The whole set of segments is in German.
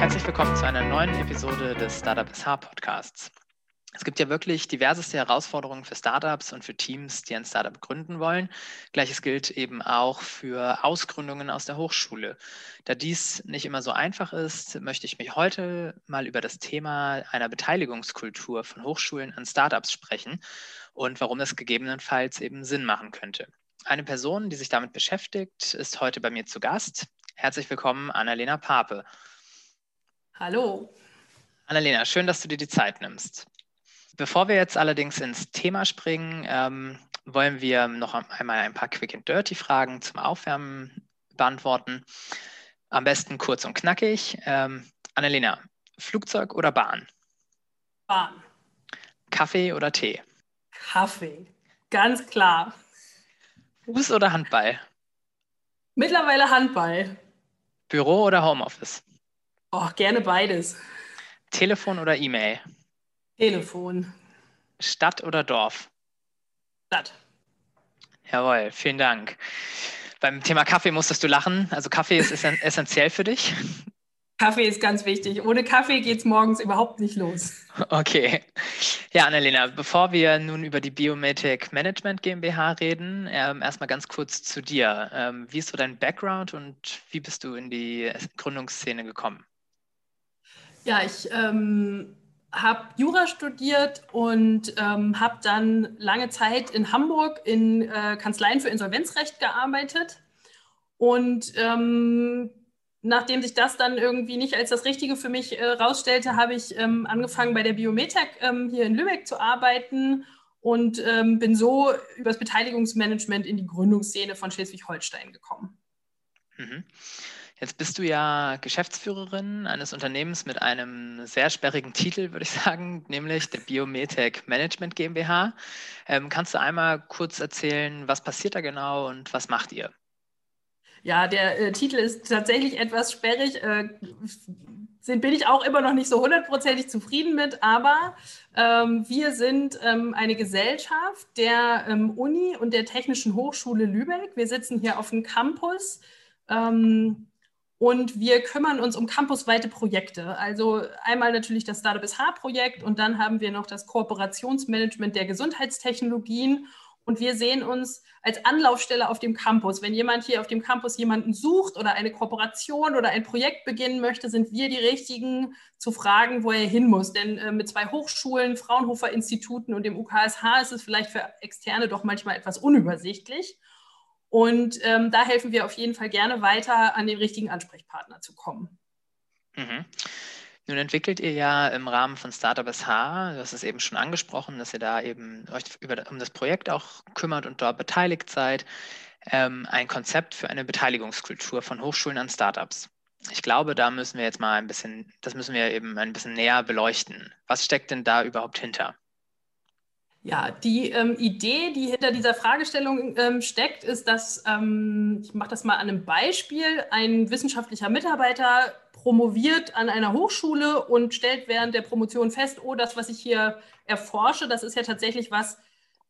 Herzlich willkommen zu einer neuen Episode des Startup SH Podcasts. Es gibt ja wirklich diverseste Herausforderungen für Startups und für Teams, die ein Startup gründen wollen. Gleiches gilt eben auch für Ausgründungen aus der Hochschule. Da dies nicht immer so einfach ist, möchte ich mich heute mal über das Thema einer Beteiligungskultur von Hochschulen an Startups sprechen und warum das gegebenenfalls eben Sinn machen könnte. Eine Person, die sich damit beschäftigt, ist heute bei mir zu Gast. Herzlich willkommen, Annalena Pape. Hallo. Annalena, schön, dass du dir die Zeit nimmst. Bevor wir jetzt allerdings ins Thema springen, ähm, wollen wir noch einmal ein paar Quick and Dirty Fragen zum Aufwärmen beantworten. Am besten kurz und knackig. Ähm, Annalena, Flugzeug oder Bahn? Bahn. Kaffee oder Tee? Kaffee. Ganz klar. Fuß oder Handball? Mittlerweile Handball. Büro oder Homeoffice? Oh, gerne beides. Telefon oder E-Mail? Telefon. Stadt oder Dorf? Stadt. Jawohl, vielen Dank. Beim Thema Kaffee musstest du lachen. Also Kaffee ist essentiell für dich. Kaffee ist ganz wichtig. Ohne Kaffee geht es morgens überhaupt nicht los. Okay. Ja, Annalena, bevor wir nun über die Biometric Management GmbH reden, ähm, erstmal ganz kurz zu dir. Ähm, wie ist so dein Background und wie bist du in die Gründungsszene gekommen? Ja, ich ähm, habe Jura studiert und ähm, habe dann lange Zeit in Hamburg in äh, Kanzleien für Insolvenzrecht gearbeitet. Und ähm, nachdem sich das dann irgendwie nicht als das Richtige für mich äh, rausstellte, habe ich ähm, angefangen bei der Biometec ähm, hier in Lübeck zu arbeiten und ähm, bin so über das Beteiligungsmanagement in die Gründungsszene von Schleswig-Holstein gekommen. Mhm. Jetzt bist du ja Geschäftsführerin eines Unternehmens mit einem sehr sperrigen Titel, würde ich sagen, nämlich der Biometec Management GmbH. Ähm, kannst du einmal kurz erzählen, was passiert da genau und was macht ihr? Ja, der äh, Titel ist tatsächlich etwas sperrig. Äh, sind, bin ich auch immer noch nicht so hundertprozentig zufrieden mit, aber ähm, wir sind ähm, eine Gesellschaft der ähm, Uni und der Technischen Hochschule Lübeck. Wir sitzen hier auf dem Campus ähm, und wir kümmern uns um campusweite Projekte. Also einmal natürlich das Startup SH-Projekt und dann haben wir noch das Kooperationsmanagement der Gesundheitstechnologien. Und wir sehen uns als Anlaufstelle auf dem Campus. Wenn jemand hier auf dem Campus jemanden sucht oder eine Kooperation oder ein Projekt beginnen möchte, sind wir die Richtigen zu fragen, wo er hin muss. Denn äh, mit zwei Hochschulen, Fraunhofer Instituten und dem UKSH ist es vielleicht für Externe doch manchmal etwas unübersichtlich. Und ähm, da helfen wir auf jeden Fall gerne weiter, an den richtigen Ansprechpartner zu kommen. Mhm. Nun entwickelt ihr ja im Rahmen von Startup SH, du hast es eben schon angesprochen, dass ihr da eben euch über, um das Projekt auch kümmert und dort beteiligt seid, ähm, ein Konzept für eine Beteiligungskultur von Hochschulen an Startups. Ich glaube, da müssen wir jetzt mal ein bisschen, das müssen wir eben ein bisschen näher beleuchten. Was steckt denn da überhaupt hinter? Ja, die ähm, Idee, die hinter dieser Fragestellung ähm, steckt, ist, dass, ähm, ich mache das mal an einem Beispiel, ein wissenschaftlicher Mitarbeiter promoviert an einer Hochschule und stellt während der Promotion fest, oh, das, was ich hier erforsche, das ist ja tatsächlich was,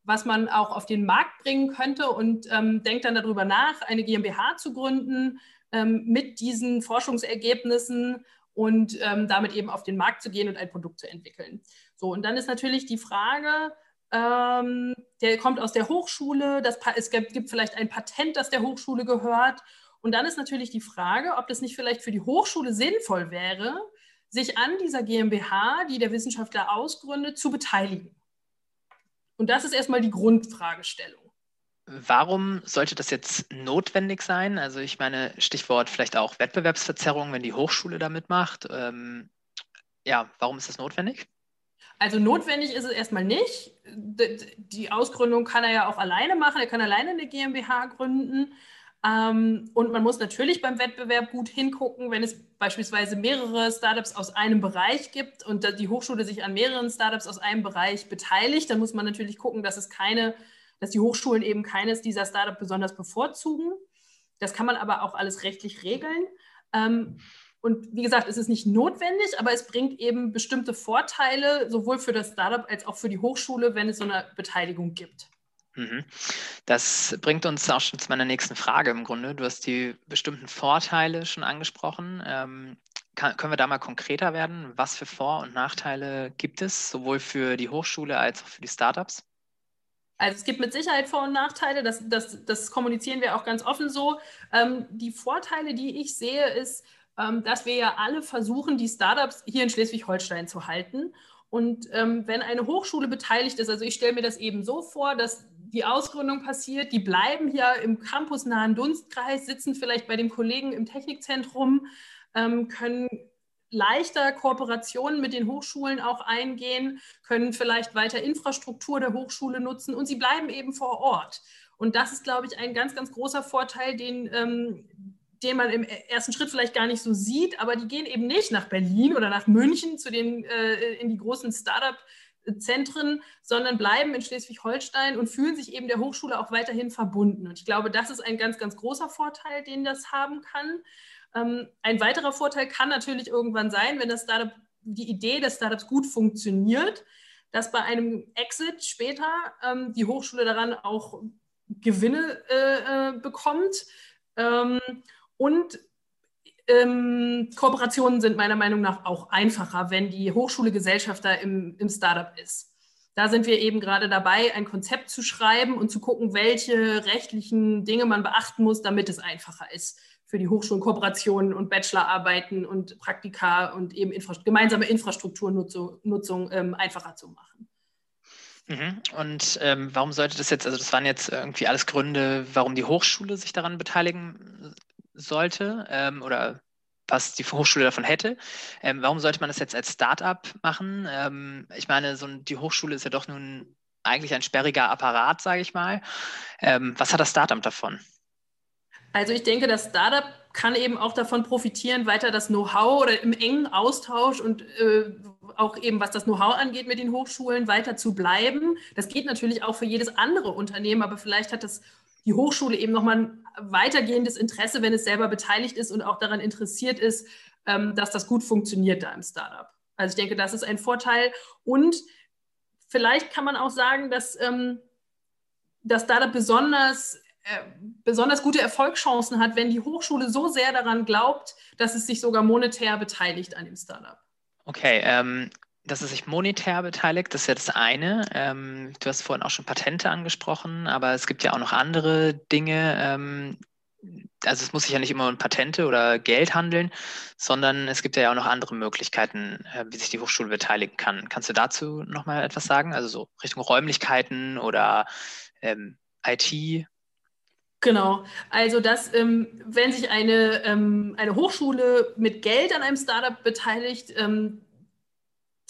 was man auch auf den Markt bringen könnte und ähm, denkt dann darüber nach, eine GmbH zu gründen ähm, mit diesen Forschungsergebnissen und ähm, damit eben auf den Markt zu gehen und ein Produkt zu entwickeln. So, und dann ist natürlich die Frage, ähm, der kommt aus der Hochschule, das, es gibt, vielleicht ein Patent, das der Hochschule gehört. Und dann ist natürlich die Frage, ob das nicht vielleicht für die Hochschule sinnvoll wäre, sich an dieser GmbH, die der Wissenschaftler ausgründet, zu beteiligen. Und das ist erstmal die Grundfragestellung. Warum sollte das jetzt notwendig sein? Also ich meine, Stichwort vielleicht auch Wettbewerbsverzerrung, wenn die Hochschule da mitmacht. Ähm, ja, warum ist das notwendig? Also notwendig ist es erstmal nicht. Die Ausgründung kann er ja auch alleine machen. Er kann alleine eine GmbH gründen. Ähm, und man muss natürlich beim Wettbewerb gut hingucken, wenn es beispielsweise mehrere Startups aus einem Bereich gibt und die Hochschule sich an mehreren Startups aus einem Bereich beteiligt, dann muss man natürlich gucken, dass es keine, dass die Hochschulen eben keines dieser Startups besonders bevorzugen. Das kann man aber auch alles rechtlich regeln. Und wie gesagt, es ist nicht notwendig, aber es bringt eben bestimmte Vorteile, sowohl für das Startup als auch für die Hochschule, wenn es so eine Beteiligung gibt. Mhm. Das bringt uns auch schon zu meiner nächsten Frage im Grunde. Du hast die bestimmten Vorteile schon angesprochen. Ähm, kann, können wir da mal konkreter werden? Was für Vor- und Nachteile gibt es, sowohl für die Hochschule als auch für die Startups? Also es gibt mit Sicherheit Vor- und Nachteile, das, das, das kommunizieren wir auch ganz offen so. Ähm, die Vorteile, die ich sehe, ist, dass wir ja alle versuchen, die Startups hier in Schleswig-Holstein zu halten. Und ähm, wenn eine Hochschule beteiligt ist, also ich stelle mir das eben so vor, dass die Ausgründung passiert, die bleiben hier im campusnahen Dunstkreis, sitzen vielleicht bei dem Kollegen im Technikzentrum, ähm, können leichter Kooperationen mit den Hochschulen auch eingehen, können vielleicht weiter Infrastruktur der Hochschule nutzen und sie bleiben eben vor Ort. Und das ist, glaube ich, ein ganz, ganz großer Vorteil, den, ähm, den man im ersten Schritt vielleicht gar nicht so sieht, aber die gehen eben nicht nach Berlin oder nach München zu den, äh, in die großen Startup-Zentren, sondern bleiben in Schleswig-Holstein und fühlen sich eben der Hochschule auch weiterhin verbunden. Und ich glaube, das ist ein ganz, ganz großer Vorteil, den das haben kann. Ähm, ein weiterer Vorteil kann natürlich irgendwann sein, wenn das Startup, die Idee des Startups gut funktioniert, dass bei einem Exit später ähm, die Hochschule daran auch Gewinne äh, äh, bekommt. Ähm, und ähm, Kooperationen sind meiner Meinung nach auch einfacher, wenn die Hochschule Gesellschafter im, im Startup ist. Da sind wir eben gerade dabei, ein Konzept zu schreiben und zu gucken, welche rechtlichen Dinge man beachten muss, damit es einfacher ist für die Hochschulen Kooperationen und Bachelorarbeiten und Praktika und eben Infra gemeinsame Infrastrukturnutzung Nutzung, ähm, einfacher zu machen. Mhm. Und ähm, warum sollte das jetzt, also das waren jetzt irgendwie alles Gründe, warum die Hochschule sich daran beteiligen sollte ähm, oder was die Hochschule davon hätte. Ähm, warum sollte man das jetzt als Start-up machen? Ähm, ich meine, so die Hochschule ist ja doch nun eigentlich ein sperriger Apparat, sage ich mal. Ähm, was hat das Start-up davon? Also ich denke, das Startup kann eben auch davon profitieren, weiter das Know-how oder im engen Austausch und äh, auch eben was das Know-how angeht mit den Hochschulen weiter zu bleiben. Das geht natürlich auch für jedes andere Unternehmen, aber vielleicht hat das die Hochschule eben nochmal ein weitergehendes Interesse, wenn es selber beteiligt ist und auch daran interessiert ist, ähm, dass das gut funktioniert da im Startup. Also ich denke, das ist ein Vorteil. Und vielleicht kann man auch sagen, dass ähm, das Startup besonders äh, besonders gute Erfolgschancen hat, wenn die Hochschule so sehr daran glaubt, dass es sich sogar monetär beteiligt an dem Startup. Okay, ähm, dass es sich monetär beteiligt, das ist ja das eine. Ähm, du hast vorhin auch schon Patente angesprochen, aber es gibt ja auch noch andere Dinge. Ähm, also es muss sich ja nicht immer um Patente oder Geld handeln, sondern es gibt ja auch noch andere Möglichkeiten, äh, wie sich die Hochschule beteiligen kann. Kannst du dazu nochmal etwas sagen? Also so Richtung Räumlichkeiten oder ähm, IT? Genau, also dass, ähm, wenn sich eine, ähm, eine Hochschule mit Geld an einem Startup beteiligt, ähm,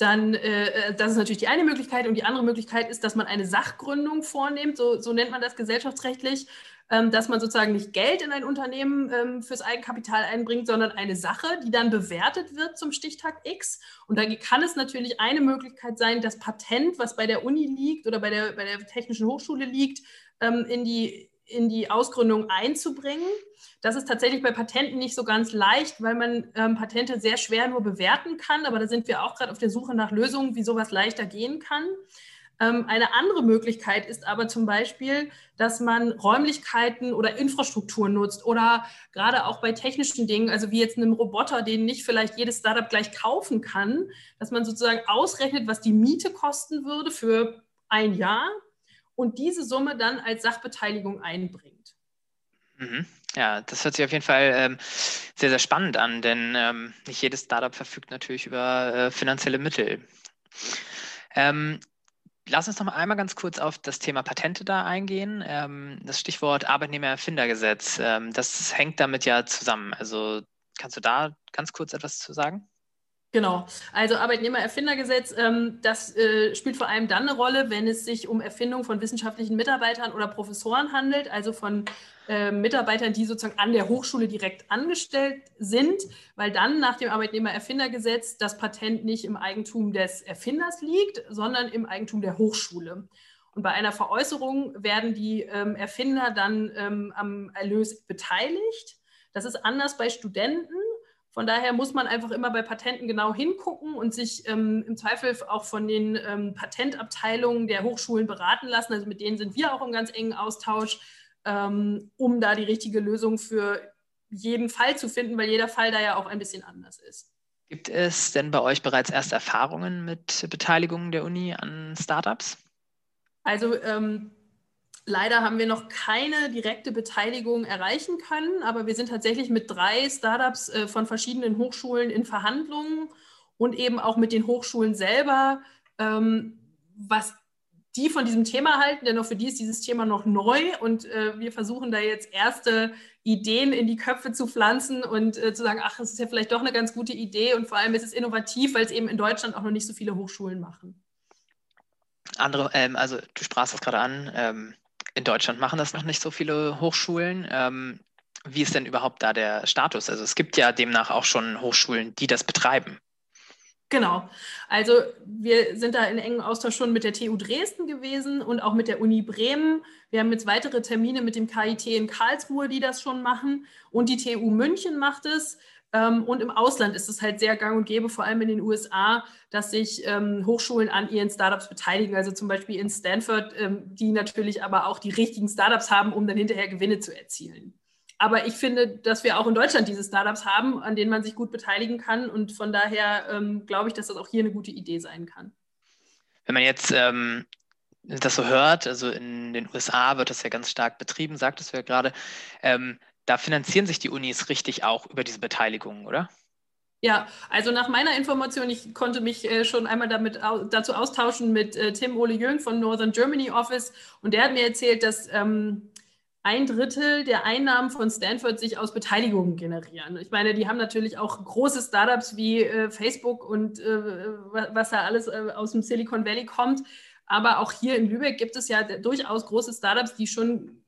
dann, äh, äh, das ist natürlich die eine Möglichkeit und die andere Möglichkeit ist, dass man eine Sachgründung vornimmt, so, so nennt man das gesellschaftsrechtlich, ähm, dass man sozusagen nicht Geld in ein Unternehmen ähm, fürs Eigenkapital einbringt, sondern eine Sache, die dann bewertet wird zum Stichtag X. Und da kann es natürlich eine Möglichkeit sein, das Patent, was bei der Uni liegt oder bei der, bei der Technischen Hochschule liegt, ähm, in die in die Ausgründung einzubringen. Das ist tatsächlich bei Patenten nicht so ganz leicht, weil man ähm, Patente sehr schwer nur bewerten kann. Aber da sind wir auch gerade auf der Suche nach Lösungen, wie sowas leichter gehen kann. Ähm, eine andere Möglichkeit ist aber zum Beispiel, dass man Räumlichkeiten oder Infrastruktur nutzt oder gerade auch bei technischen Dingen, also wie jetzt einem Roboter, den nicht vielleicht jedes Startup gleich kaufen kann, dass man sozusagen ausrechnet, was die Miete kosten würde für ein Jahr und diese Summe dann als Sachbeteiligung einbringt. Mhm. Ja, das hört sich auf jeden Fall ähm, sehr, sehr spannend an, denn ähm, nicht jedes Startup verfügt natürlich über äh, finanzielle Mittel. Ähm, lass uns noch mal einmal ganz kurz auf das Thema Patente da eingehen. Ähm, das Stichwort Arbeitnehmererfindergesetz, ähm, das hängt damit ja zusammen. Also kannst du da ganz kurz etwas zu sagen? Genau, also Arbeitnehmererfindergesetz, ähm, das äh, spielt vor allem dann eine Rolle, wenn es sich um Erfindung von wissenschaftlichen Mitarbeitern oder Professoren handelt, also von äh, Mitarbeitern, die sozusagen an der Hochschule direkt angestellt sind, weil dann nach dem Arbeitnehmererfindergesetz das Patent nicht im Eigentum des Erfinders liegt, sondern im Eigentum der Hochschule. Und bei einer Veräußerung werden die ähm, Erfinder dann ähm, am Erlös beteiligt. Das ist anders bei Studenten. Von daher muss man einfach immer bei Patenten genau hingucken und sich ähm, im Zweifel auch von den ähm, Patentabteilungen der Hochschulen beraten lassen. Also mit denen sind wir auch im ganz engen Austausch, ähm, um da die richtige Lösung für jeden Fall zu finden, weil jeder Fall da ja auch ein bisschen anders ist. Gibt es denn bei euch bereits erste Erfahrungen mit Beteiligung der Uni an Startups? Also ähm, leider haben wir noch keine direkte Beteiligung erreichen können, aber wir sind tatsächlich mit drei Startups äh, von verschiedenen Hochschulen in Verhandlungen und eben auch mit den Hochschulen selber, ähm, was die von diesem Thema halten, denn auch für die ist dieses Thema noch neu und äh, wir versuchen da jetzt erste Ideen in die Köpfe zu pflanzen und äh, zu sagen, ach, das ist ja vielleicht doch eine ganz gute Idee und vor allem ist es innovativ, weil es eben in Deutschland auch noch nicht so viele Hochschulen machen. Andere, ähm, also du sprachst das gerade an, ähm, in Deutschland machen das noch nicht so viele Hochschulen. Ähm, wie ist denn überhaupt da der Status? Also es gibt ja demnach auch schon Hochschulen, die das betreiben. Genau. Also wir sind da in engem Austausch schon mit der TU Dresden gewesen und auch mit der Uni Bremen. Wir haben jetzt weitere Termine mit dem KIT in Karlsruhe, die das schon machen. Und die TU München macht es. Ähm, und im Ausland ist es halt sehr gang und gäbe, vor allem in den USA, dass sich ähm, Hochschulen an ihren Startups beteiligen. Also zum Beispiel in Stanford, ähm, die natürlich aber auch die richtigen Startups haben, um dann hinterher Gewinne zu erzielen. Aber ich finde, dass wir auch in Deutschland diese Startups haben, an denen man sich gut beteiligen kann. Und von daher ähm, glaube ich, dass das auch hier eine gute Idee sein kann. Wenn man jetzt ähm, das so hört, also in den USA wird das ja ganz stark betrieben, sagtest du ja gerade, ähm, da finanzieren sich die Unis richtig auch über diese Beteiligung, oder? Ja, also nach meiner Information, ich konnte mich äh, schon einmal damit au dazu austauschen mit äh, Tim Ole Jüng von Northern Germany Office und der hat mir erzählt, dass ähm, ein Drittel der Einnahmen von Stanford sich aus Beteiligungen generieren. Ich meine, die haben natürlich auch große Startups wie äh, Facebook und äh, was da alles äh, aus dem Silicon Valley kommt. Aber auch hier in Lübeck gibt es ja durchaus große Startups, die schon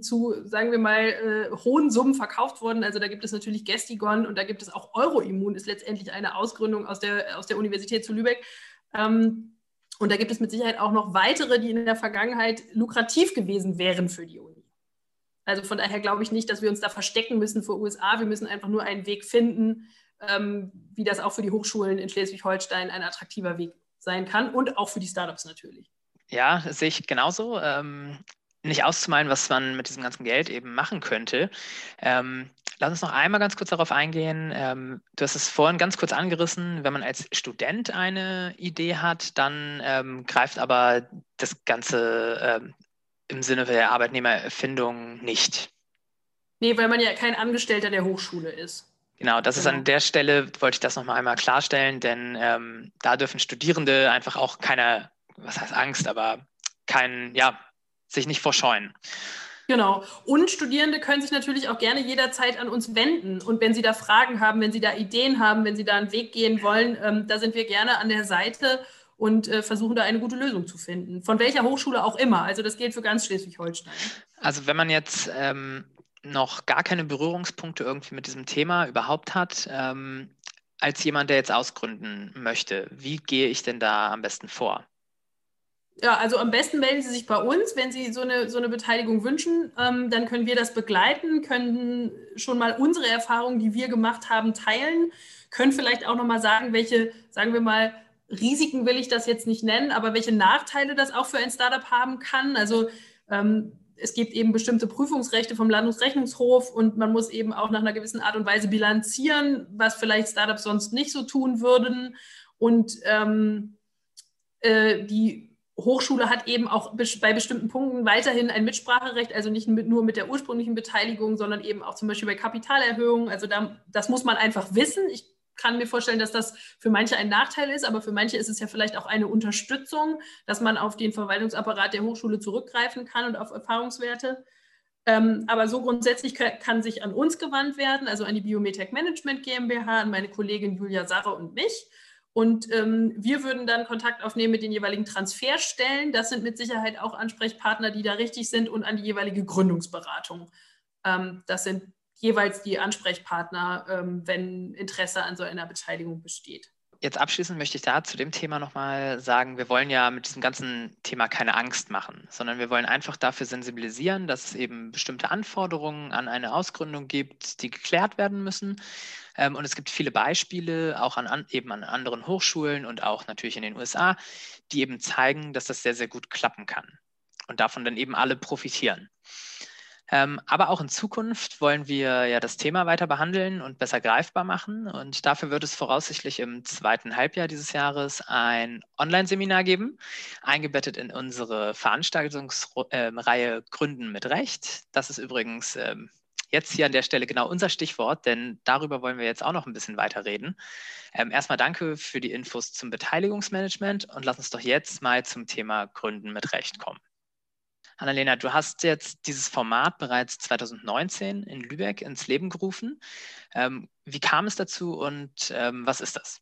zu, sagen wir mal, äh, hohen Summen verkauft wurden. Also da gibt es natürlich Gestigon und da gibt es auch Euroimmun, ist letztendlich eine Ausgründung aus der, aus der Universität zu Lübeck. Ähm, und da gibt es mit Sicherheit auch noch weitere, die in der Vergangenheit lukrativ gewesen wären für die Uni. Also von daher glaube ich nicht, dass wir uns da verstecken müssen vor USA. Wir müssen einfach nur einen Weg finden, ähm, wie das auch für die Hochschulen in Schleswig-Holstein ein attraktiver Weg sein kann und auch für die Startups natürlich. Ja, sehe ich genauso. Ähm, nicht auszumalen, was man mit diesem ganzen Geld eben machen könnte. Ähm, lass uns noch einmal ganz kurz darauf eingehen. Ähm, du hast es vorhin ganz kurz angerissen. Wenn man als Student eine Idee hat, dann ähm, greift aber das ganze ähm, im Sinne der Arbeitnehmererfindung nicht. Nee, weil man ja kein Angestellter der Hochschule ist. Genau, das genau. ist an genau. der Stelle, wollte ich das nochmal einmal klarstellen, denn ähm, da dürfen Studierende einfach auch keine, was heißt Angst, aber kein, ja, sich nicht vorscheuen. Genau. Und Studierende können sich natürlich auch gerne jederzeit an uns wenden. Und wenn sie da Fragen haben, wenn sie da Ideen haben, wenn sie da einen Weg gehen wollen, ähm, da sind wir gerne an der Seite und äh, versuchen da eine gute Lösung zu finden. Von welcher Hochschule auch immer. Also das gilt für ganz Schleswig-Holstein. Also wenn man jetzt ähm, noch gar keine Berührungspunkte irgendwie mit diesem Thema überhaupt hat, ähm, als jemand, der jetzt ausgründen möchte, wie gehe ich denn da am besten vor? Ja, also am besten melden Sie sich bei uns, wenn Sie so eine, so eine Beteiligung wünschen. Ähm, dann können wir das begleiten, können schon mal unsere Erfahrungen, die wir gemacht haben, teilen, können vielleicht auch noch mal sagen, welche, sagen wir mal, Risiken will ich das jetzt nicht nennen, aber welche Nachteile das auch für ein Startup haben kann. Also ähm, es gibt eben bestimmte Prüfungsrechte vom Landesrechnungshof und man muss eben auch nach einer gewissen Art und Weise bilanzieren, was vielleicht Startups sonst nicht so tun würden. Und ähm, äh, die Hochschule hat eben auch bei bestimmten Punkten weiterhin ein Mitspracherecht, also nicht mit, nur mit der ursprünglichen Beteiligung, sondern eben auch zum Beispiel bei Kapitalerhöhungen. Also da, das muss man einfach wissen. Ich kann mir vorstellen, dass das für manche ein Nachteil ist, aber für manche ist es ja vielleicht auch eine Unterstützung, dass man auf den Verwaltungsapparat der Hochschule zurückgreifen kann und auf Erfahrungswerte. Ähm, aber so grundsätzlich kann, kann, sich an uns gewandt werden, also an die Biometec Management GmbH, an meine Kollegin Julia Sarre und mich. Und ähm, wir würden dann Kontakt aufnehmen mit den jeweiligen Transferstellen. Das sind mit Sicherheit auch Ansprechpartner, die da richtig sind und an die jeweilige Gründungsberatung. Ähm, das sind jeweils die Ansprechpartner, ähm, wenn Interesse an so einer Beteiligung besteht. Jetzt abschließend möchte ich da zu dem Thema nochmal sagen, wir wollen ja mit diesem ganzen Thema keine Angst machen, sondern wir wollen einfach dafür sensibilisieren, dass es eben bestimmte Anforderungen an eine Ausgründung gibt, die geklärt werden müssen. Ähm, und es gibt viele Beispiele, auch an, eben an anderen Hochschulen und auch natürlich in den USA, die eben zeigen, dass das sehr, sehr gut klappen kann und davon dann eben alle profitieren. Ähm, aber auch in Zukunft wollen wir ja das Thema weiter behandeln und besser greifbar machen. Und dafür wird es voraussichtlich im zweiten Halbjahr dieses Jahres ein Online-Seminar geben, eingebettet in unsere Veranstaltungsreihe Gründen mit Recht. Das ist übrigens ähm, jetzt hier an der Stelle genau unser Stichwort, denn darüber wollen wir jetzt auch noch ein bisschen weiter reden. Ähm, erstmal danke für die Infos zum Beteiligungsmanagement und lass uns doch jetzt mal zum Thema Gründen mit Recht kommen. Annalena, du hast jetzt dieses Format bereits 2019 in Lübeck ins Leben gerufen. Ähm, wie kam es dazu und ähm, was ist das?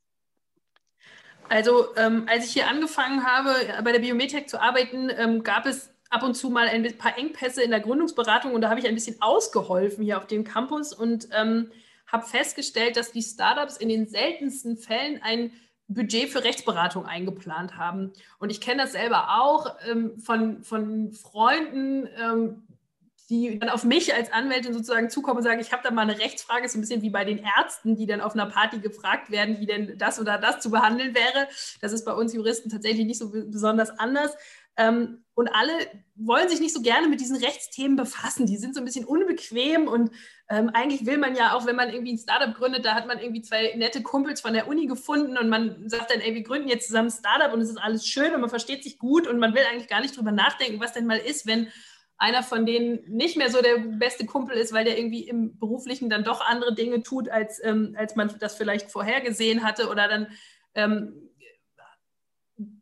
Also, ähm, als ich hier angefangen habe, bei der Biometrik zu arbeiten, ähm, gab es ab und zu mal ein paar Engpässe in der Gründungsberatung und da habe ich ein bisschen ausgeholfen hier auf dem Campus und ähm, habe festgestellt, dass die Startups in den seltensten Fällen ein Budget für Rechtsberatung eingeplant haben. Und ich kenne das selber auch ähm, von, von Freunden, ähm, die dann auf mich als Anwältin sozusagen zukommen und sagen, ich habe da mal eine Rechtsfrage, so ein bisschen wie bei den Ärzten, die dann auf einer Party gefragt werden, wie denn das oder das zu behandeln wäre. Das ist bei uns Juristen tatsächlich nicht so besonders anders. Ähm, und alle wollen sich nicht so gerne mit diesen Rechtsthemen befassen. Die sind so ein bisschen unbequem und ähm, eigentlich will man ja auch, wenn man irgendwie ein Startup gründet, da hat man irgendwie zwei nette Kumpels von der Uni gefunden und man sagt dann, ey, wir gründen jetzt zusammen ein Startup und es ist alles schön und man versteht sich gut und man will eigentlich gar nicht drüber nachdenken, was denn mal ist, wenn einer von denen nicht mehr so der beste Kumpel ist, weil der irgendwie im Beruflichen dann doch andere Dinge tut, als, ähm, als man das vielleicht vorhergesehen hatte oder dann ähm,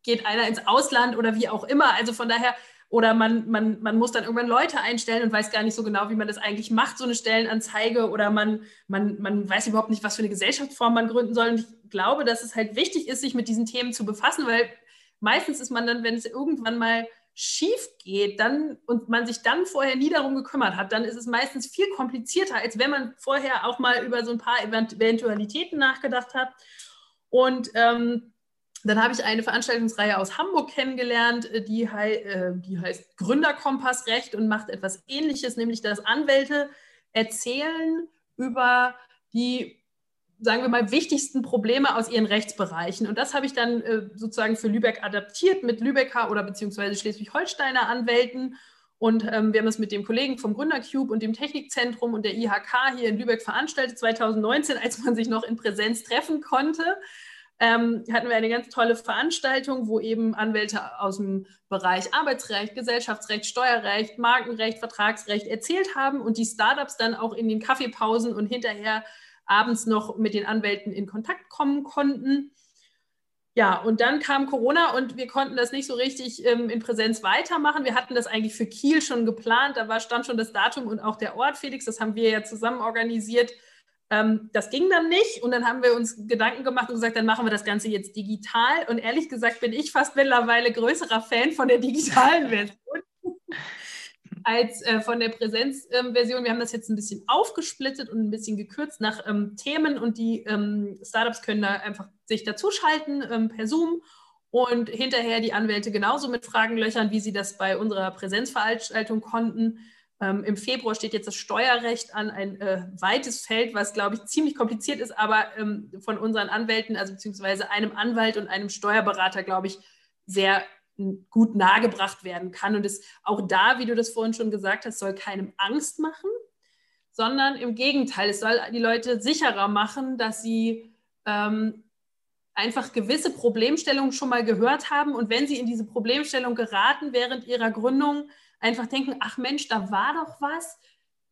geht einer ins Ausland oder wie auch immer. Also von daher, oder man, man, man muss dann irgendwann Leute einstellen und weiß gar nicht so genau, wie man das eigentlich macht, so eine Stellenanzeige, oder man, man, man weiß überhaupt nicht, was für eine Gesellschaftsform man gründen soll. Und ich glaube, dass es halt wichtig ist, sich mit diesen Themen zu befassen, weil meistens ist man dann, wenn es irgendwann mal schief geht dann, und man sich dann vorher nie darum gekümmert hat, dann ist es meistens viel komplizierter, als wenn man vorher auch mal über so ein paar Eventualitäten nachgedacht hat. Und ähm, dann habe ich eine Veranstaltungsreihe aus Hamburg kennengelernt, äh, die, hei äh, die heißt Gründerkompassrecht und macht etwas Ähnliches, nämlich dass Anwälte erzählen über die, sagen wir mal, wichtigsten Probleme aus ihren Rechtsbereichen. Und das habe ich dann äh, sozusagen für Lübeck adaptiert mit Lübecker oder beziehungsweise Schleswig-Holsteiner Anwälten. Und ähm, wir haben es mit dem Kollegen vom Gründercube und dem Technikzentrum und der IHK hier in Lübeck veranstaltet, 2019, als man sich noch in Präsenz treffen konnte ähm, hatten wir eine ganz tolle Veranstaltung, wo eben Anwälte aus dem Bereich Arbeitsrecht, Gesellschaftsrecht, Steuerrecht, Markenrecht, Vertragsrecht erzählt haben und die Startups dann auch in den Kaffeepausen und hinterher abends noch mit den Anwälten in Kontakt kommen konnten. Ja, und dann kam Corona und wir konnten das nicht so richtig ähm, in Präsenz weitermachen. Wir hatten das eigentlich für Kiel schon geplant. Da war, stand schon das Datum und auch der Ort, Felix. Das haben wir ja zusammen organisiert. Ähm, das ging dann nicht und dann haben wir uns Gedanken gemacht und gesagt, dann machen wir das Ganze jetzt digital. Und ehrlich gesagt bin ich fast mittlerweile größerer Fan von der digitalen Version als äh, von der Präsenzversion. Ähm, wir haben das jetzt ein bisschen aufgesplittet und ein bisschen gekürzt nach ähm, Themen und die ähm, Startups können da einfach sich dazuschalten ähm, per Zoom und hinterher die Anwälte genauso mit Fragen löchern, wie sie das bei unserer Präsenzveranstaltung konnten. Ähm, Im Februar steht jetzt das Steuerrecht an, ein äh, weites Feld, was, glaube ich, ziemlich kompliziert ist, aber ähm, von unseren Anwälten, also beziehungsweise einem Anwalt und einem Steuerberater, glaube ich, sehr gut nahegebracht werden kann. Und es auch da, wie du das vorhin schon gesagt hast, soll keinem Angst machen, sondern im Gegenteil, es soll die Leute sicherer machen, dass sie ähm, einfach gewisse Problemstellungen schon mal gehört haben und wenn sie in diese Problemstellung geraten während ihrer Gründung, einfach denken, ach Mensch, da war doch was,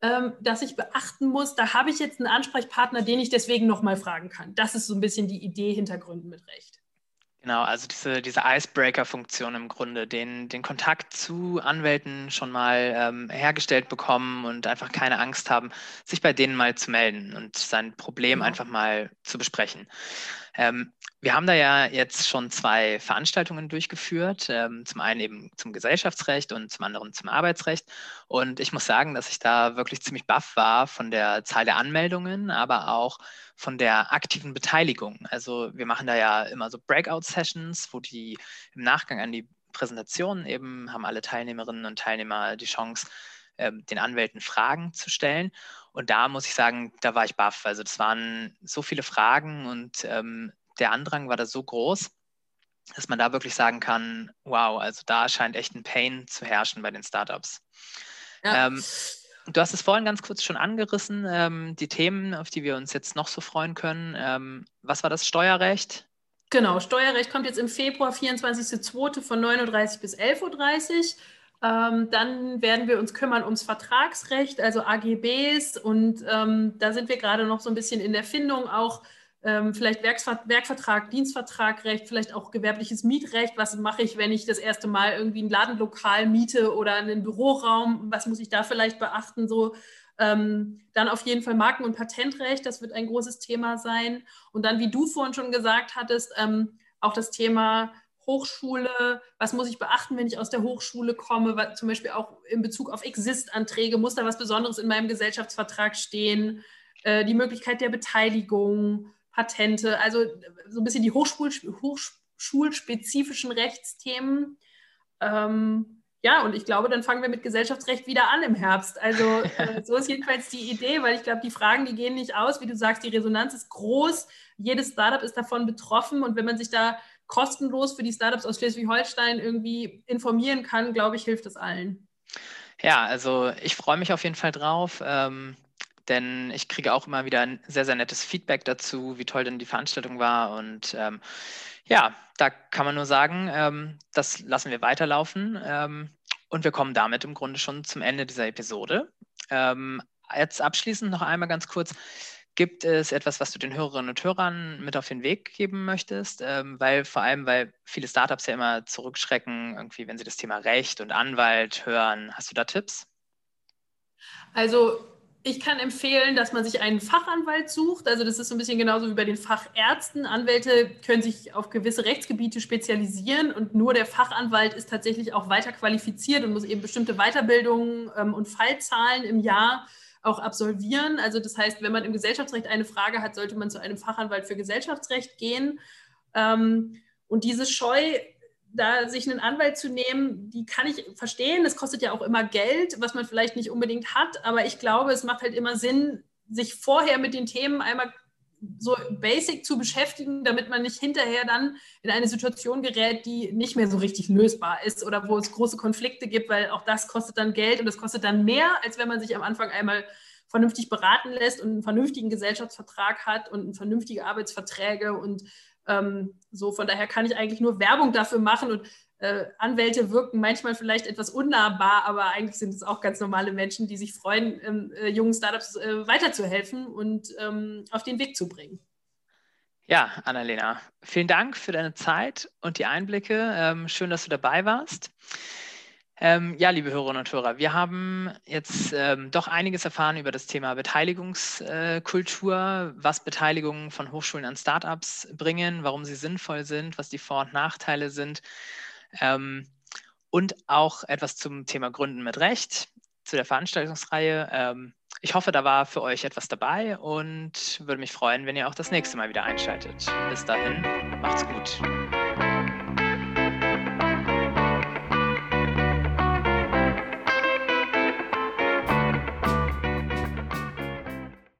ähm, das ich beachten muss. Da habe ich jetzt einen Ansprechpartner, den ich deswegen nochmal fragen kann. Das ist so ein bisschen die Idee hinter Gründen mit Recht. Genau, also diese, diese Icebreaker-Funktion im Grunde, den, den Kontakt zu Anwälten schon mal ähm, hergestellt bekommen und einfach keine Angst haben, sich bei denen mal zu melden und sein Problem genau. einfach mal zu besprechen. Ähm, wir haben da ja jetzt schon zwei Veranstaltungen durchgeführt, ähm, zum einen eben zum Gesellschaftsrecht und zum anderen zum Arbeitsrecht. Und ich muss sagen, dass ich da wirklich ziemlich baff war von der Zahl der Anmeldungen, aber auch von der aktiven Beteiligung. Also wir machen da ja immer so Breakout-Sessions, wo die im Nachgang an die Präsentation eben haben alle Teilnehmerinnen und Teilnehmer die Chance, ähm, den Anwälten Fragen zu stellen. Und da muss ich sagen, da war ich baff. Also das waren so viele Fragen und ähm, der Andrang war da so groß, dass man da wirklich sagen kann, wow, also da scheint echt ein Pain zu herrschen bei den Startups. Ja. Ähm, Du hast es vorhin ganz kurz schon angerissen, ähm, die Themen, auf die wir uns jetzt noch so freuen können. Ähm, was war das Steuerrecht? Genau, Steuerrecht kommt jetzt im Februar, 24.02. von 9.30 Uhr bis 11.30 Uhr. Ähm, dann werden wir uns kümmern ums Vertragsrecht, also AGBs. Und ähm, da sind wir gerade noch so ein bisschen in der Findung auch ähm, vielleicht Werksver Werkvertrag, Dienstvertragrecht, vielleicht auch gewerbliches Mietrecht. Was mache ich, wenn ich das erste Mal irgendwie ein Ladenlokal miete oder einen Büroraum? Was muss ich da vielleicht beachten? So, ähm, dann auf jeden Fall Marken- und Patentrecht, das wird ein großes Thema sein. Und dann, wie du vorhin schon gesagt hattest, ähm, auch das Thema Hochschule, was muss ich beachten, wenn ich aus der Hochschule komme, zum Beispiel auch in Bezug auf Exist-Anträge, muss da was Besonderes in meinem Gesellschaftsvertrag stehen, äh, die Möglichkeit der Beteiligung, Patente, also so ein bisschen die Hochschul hochschulspezifischen Rechtsthemen. Ähm, ja, und ich glaube, dann fangen wir mit Gesellschaftsrecht wieder an im Herbst. Also äh, so ist jedenfalls die Idee, weil ich glaube, die Fragen, die gehen nicht aus. Wie du sagst, die Resonanz ist groß. Jedes Startup ist davon betroffen. Und wenn man sich da kostenlos für die Startups aus Schleswig-Holstein irgendwie informieren kann, glaube ich, hilft es allen. Ja, also ich freue mich auf jeden Fall drauf. Ähm, denn ich kriege auch immer wieder ein sehr, sehr nettes Feedback dazu, wie toll denn die Veranstaltung war. Und ähm, ja, da kann man nur sagen, ähm, das lassen wir weiterlaufen. Ähm, und wir kommen damit im Grunde schon zum Ende dieser Episode. Ähm, jetzt abschließend noch einmal ganz kurz. Gibt es etwas, was du den Hörerinnen und Hörern mit auf den Weg geben möchtest? Ähm, weil vor allem, weil viele Startups ja immer zurückschrecken, irgendwie, wenn sie das Thema Recht und Anwalt hören. Hast du da Tipps? Also ich kann empfehlen, dass man sich einen Fachanwalt sucht. Also das ist so ein bisschen genauso wie bei den Fachärzten. Anwälte können sich auf gewisse Rechtsgebiete spezialisieren und nur der Fachanwalt ist tatsächlich auch weiter qualifiziert und muss eben bestimmte Weiterbildungen ähm, und Fallzahlen im Jahr auch absolvieren. Also das heißt, wenn man im Gesellschaftsrecht eine Frage hat, sollte man zu einem Fachanwalt für Gesellschaftsrecht gehen. Ähm, und diese Scheu da sich einen Anwalt zu nehmen, die kann ich verstehen. Das kostet ja auch immer Geld, was man vielleicht nicht unbedingt hat. Aber ich glaube, es macht halt immer Sinn, sich vorher mit den Themen einmal so basic zu beschäftigen, damit man nicht hinterher dann in eine Situation gerät, die nicht mehr so richtig lösbar ist oder wo es große Konflikte gibt, weil auch das kostet dann Geld und das kostet dann mehr, als wenn man sich am Anfang einmal vernünftig beraten lässt und einen vernünftigen Gesellschaftsvertrag hat und vernünftige Arbeitsverträge und ähm, so, von daher kann ich eigentlich nur Werbung dafür machen und äh, Anwälte wirken manchmal vielleicht etwas unnahbar, aber eigentlich sind es auch ganz normale Menschen, die sich freuen, ähm, äh, jungen Startups äh, weiterzuhelfen und ähm, auf den Weg zu bringen. Ja, Annalena, vielen Dank für deine Zeit und die Einblicke. Ähm, schön, dass du dabei warst. Ähm, ja, liebe Hörerinnen und Hörer, wir haben jetzt ähm, doch einiges erfahren über das Thema Beteiligungskultur, was Beteiligungen von Hochschulen an Startups bringen, warum sie sinnvoll sind, was die Vor- und Nachteile sind ähm, und auch etwas zum Thema Gründen mit Recht, zu der Veranstaltungsreihe. Ähm, ich hoffe, da war für euch etwas dabei und würde mich freuen, wenn ihr auch das nächste Mal wieder einschaltet. Bis dahin, macht's gut.